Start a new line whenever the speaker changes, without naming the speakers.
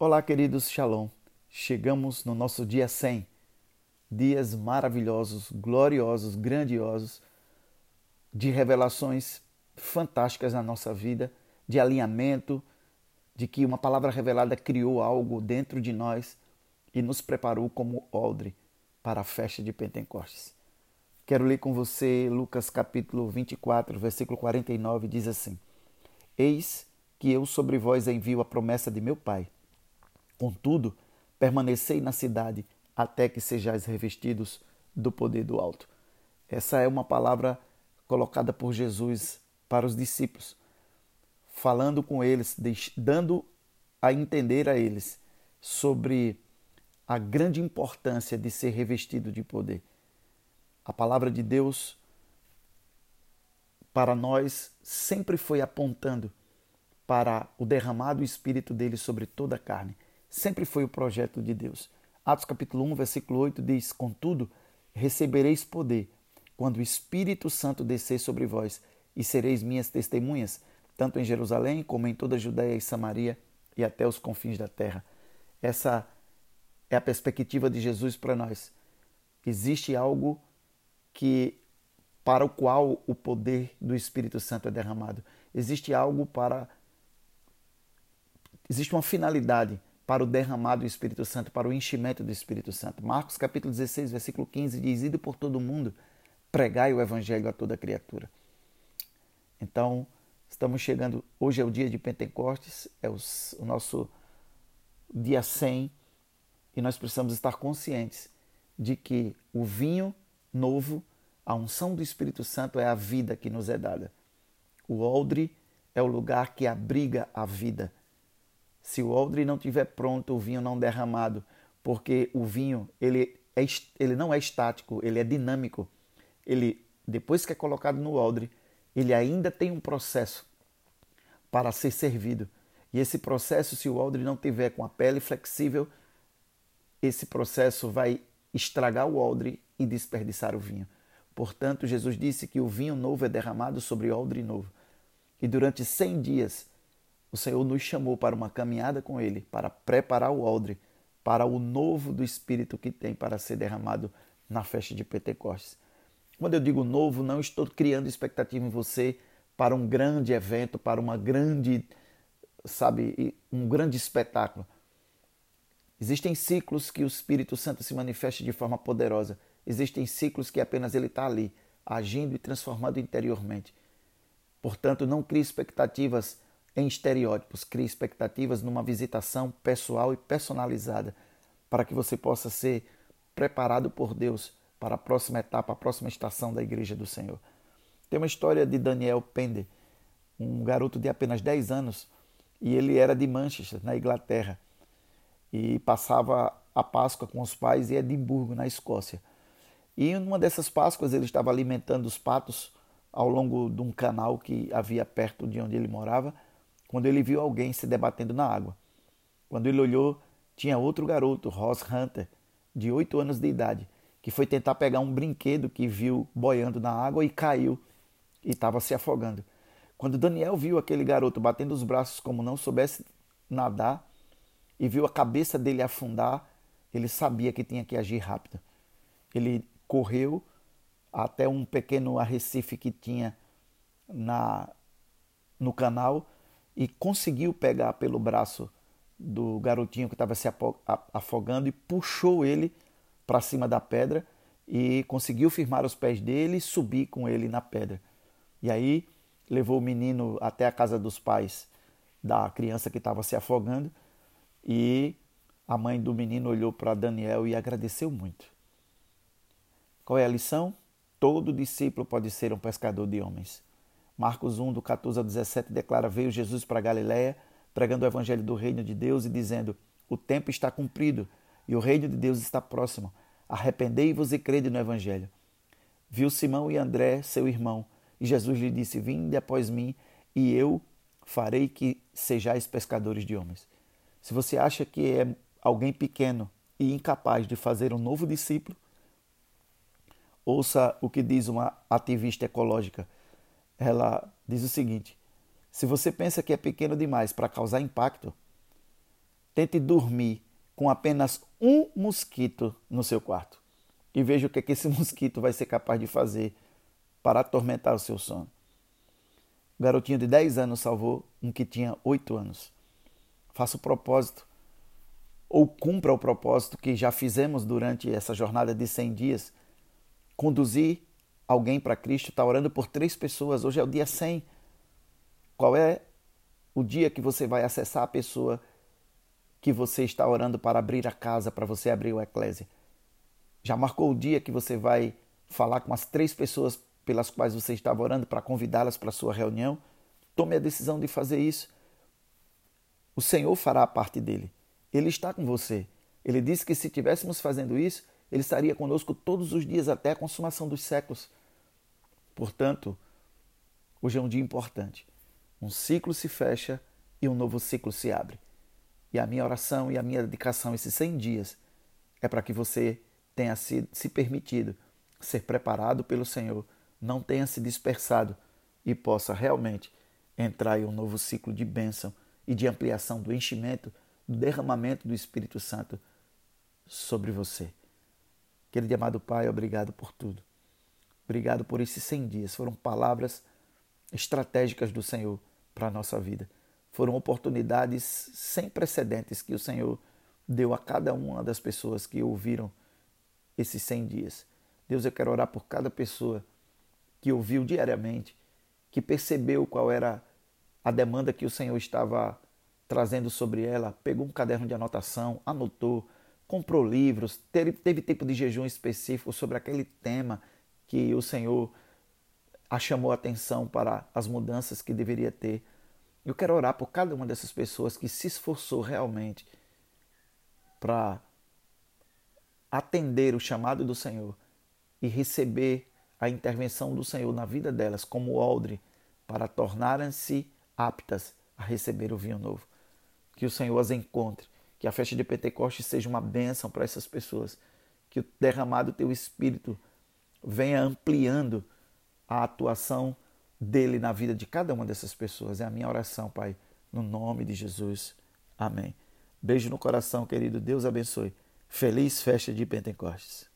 Olá, queridos Shalom. Chegamos no nosso dia 100. Dias maravilhosos, gloriosos, grandiosos, de revelações fantásticas na nossa vida, de alinhamento, de que uma palavra revelada criou algo dentro de nós e nos preparou como odre para a festa de Pentecostes. Quero ler com você Lucas capítulo 24, versículo 49, diz assim: Eis que eu sobre vós envio a promessa de meu Pai Contudo, permanecei na cidade até que sejais revestidos do poder do alto. Essa é uma palavra colocada por Jesus para os discípulos, falando com eles, dando a entender a eles sobre a grande importância de ser revestido de poder. A palavra de Deus para nós sempre foi apontando para o derramado espírito dele sobre toda a carne sempre foi o projeto de Deus. Atos capítulo 1, versículo 8 diz: Contudo, recebereis poder quando o Espírito Santo descer sobre vós, e sereis minhas testemunhas, tanto em Jerusalém como em toda a Judéia e Samaria e até os confins da terra. Essa é a perspectiva de Jesus para nós. Existe algo que para o qual o poder do Espírito Santo é derramado. Existe algo para existe uma finalidade para o derramado do Espírito Santo, para o enchimento do Espírito Santo. Marcos capítulo 16, versículo 15 diz: Ido por todo o mundo, pregai o evangelho a toda criatura. Então, estamos chegando, hoje é o dia de Pentecostes, é o, o nosso dia 100, e nós precisamos estar conscientes de que o vinho novo, a unção do Espírito Santo é a vida que nos é dada. O odre é o lugar que abriga a vida se o odre não tiver pronto, o vinho não derramado, porque o vinho ele, é, ele não é estático, ele é dinâmico. Ele depois que é colocado no odre, ele ainda tem um processo para ser servido. E esse processo, se o odre não tiver com a pele flexível, esse processo vai estragar o odre e desperdiçar o vinho. Portanto, Jesus disse que o vinho novo é derramado sobre odre novo. E durante 100 dias o Senhor nos chamou para uma caminhada com Ele, para preparar o odre para o novo do Espírito que tem para ser derramado na festa de Pentecostes. Quando eu digo novo, não estou criando expectativa em você para um grande evento, para uma grande, sabe, um grande espetáculo. Existem ciclos que o Espírito Santo se manifesta de forma poderosa. Existem ciclos que apenas ele está ali, agindo e transformando interiormente. Portanto, não crie expectativas em estereótipos, crie expectativas numa visitação pessoal e personalizada, para que você possa ser preparado por Deus para a próxima etapa, a próxima estação da Igreja do Senhor. Tem uma história de Daniel Pender, um garoto de apenas 10 anos, e ele era de Manchester, na Inglaterra, e passava a Páscoa com os pais em Edimburgo, na Escócia. E em uma dessas Páscoas ele estava alimentando os patos ao longo de um canal que havia perto de onde ele morava quando ele viu alguém se debatendo na água. Quando ele olhou, tinha outro garoto, Ross Hunter, de 8 anos de idade, que foi tentar pegar um brinquedo que viu boiando na água e caiu e estava se afogando. Quando Daniel viu aquele garoto batendo os braços como não soubesse nadar e viu a cabeça dele afundar, ele sabia que tinha que agir rápido. Ele correu até um pequeno arrecife que tinha na no canal e conseguiu pegar pelo braço do garotinho que estava se afogando e puxou ele para cima da pedra e conseguiu firmar os pés dele e subir com ele na pedra. E aí levou o menino até a casa dos pais da criança que estava se afogando e a mãe do menino olhou para Daniel e agradeceu muito. Qual é a lição? Todo discípulo pode ser um pescador de homens. Marcos 1, do 14 ao 17, declara: Veio Jesus para Galiléia, pregando o evangelho do reino de Deus e dizendo: O tempo está cumprido e o reino de Deus está próximo. Arrependei-vos e crede no evangelho. Viu Simão e André, seu irmão, e Jesus lhe disse: Vinde após mim, e eu farei que sejais pescadores de homens. Se você acha que é alguém pequeno e incapaz de fazer um novo discípulo, ouça o que diz uma ativista ecológica ela diz o seguinte: se você pensa que é pequeno demais para causar impacto, Tente dormir com apenas um mosquito no seu quarto e veja o que, é que esse mosquito vai ser capaz de fazer para atormentar o seu sono. O garotinho de 10 anos salvou um que tinha 8 anos. Faça o propósito, ou cumpra o propósito que já fizemos durante essa jornada de 100 dias. Conduzir alguém para Cristo, está orando por três pessoas. Hoje é o dia 100. Qual é o dia que você vai acessar a pessoa que você está orando para abrir a casa, para você abrir o Eclésia? Já marcou o dia que você vai falar com as três pessoas pelas quais você estava orando para convidá-las para a sua reunião, tome a decisão de fazer isso. O Senhor fará a parte dele. Ele está com você. Ele disse que se estivéssemos fazendo isso, ele estaria conosco todos os dias até a consumação dos séculos. Portanto, hoje é um dia importante. Um ciclo se fecha e um novo ciclo se abre. E a minha oração e a minha dedicação esses 100 dias é para que você tenha se, se permitido ser preparado pelo Senhor não tenha se dispersado e possa realmente entrar em um novo ciclo de bênção e de ampliação do enchimento, do derramamento do Espírito Santo sobre você. Querido e amado Pai, obrigado por tudo. Obrigado por esses 100 dias. Foram palavras estratégicas do Senhor para a nossa vida. Foram oportunidades sem precedentes que o Senhor deu a cada uma das pessoas que ouviram esses 100 dias. Deus, eu quero orar por cada pessoa que ouviu diariamente, que percebeu qual era a demanda que o Senhor estava trazendo sobre ela, pegou um caderno de anotação, anotou, comprou livros, teve, teve tempo de jejum específico sobre aquele tema que o Senhor a chamou a atenção para as mudanças que deveria ter. Eu quero orar por cada uma dessas pessoas que se esforçou realmente para atender o chamado do Senhor e receber a intervenção do Senhor na vida delas como odre para tornarem-se aptas a receber o vinho novo. Que o Senhor as encontre, que a festa de Pentecostes seja uma bênção para essas pessoas, que o derramado teu Espírito venha ampliando a atuação dele na vida de cada uma dessas pessoas. É a minha oração, Pai, no nome de Jesus. Amém. Beijo no coração, querido. Deus abençoe. Feliz festa de Pentecostes.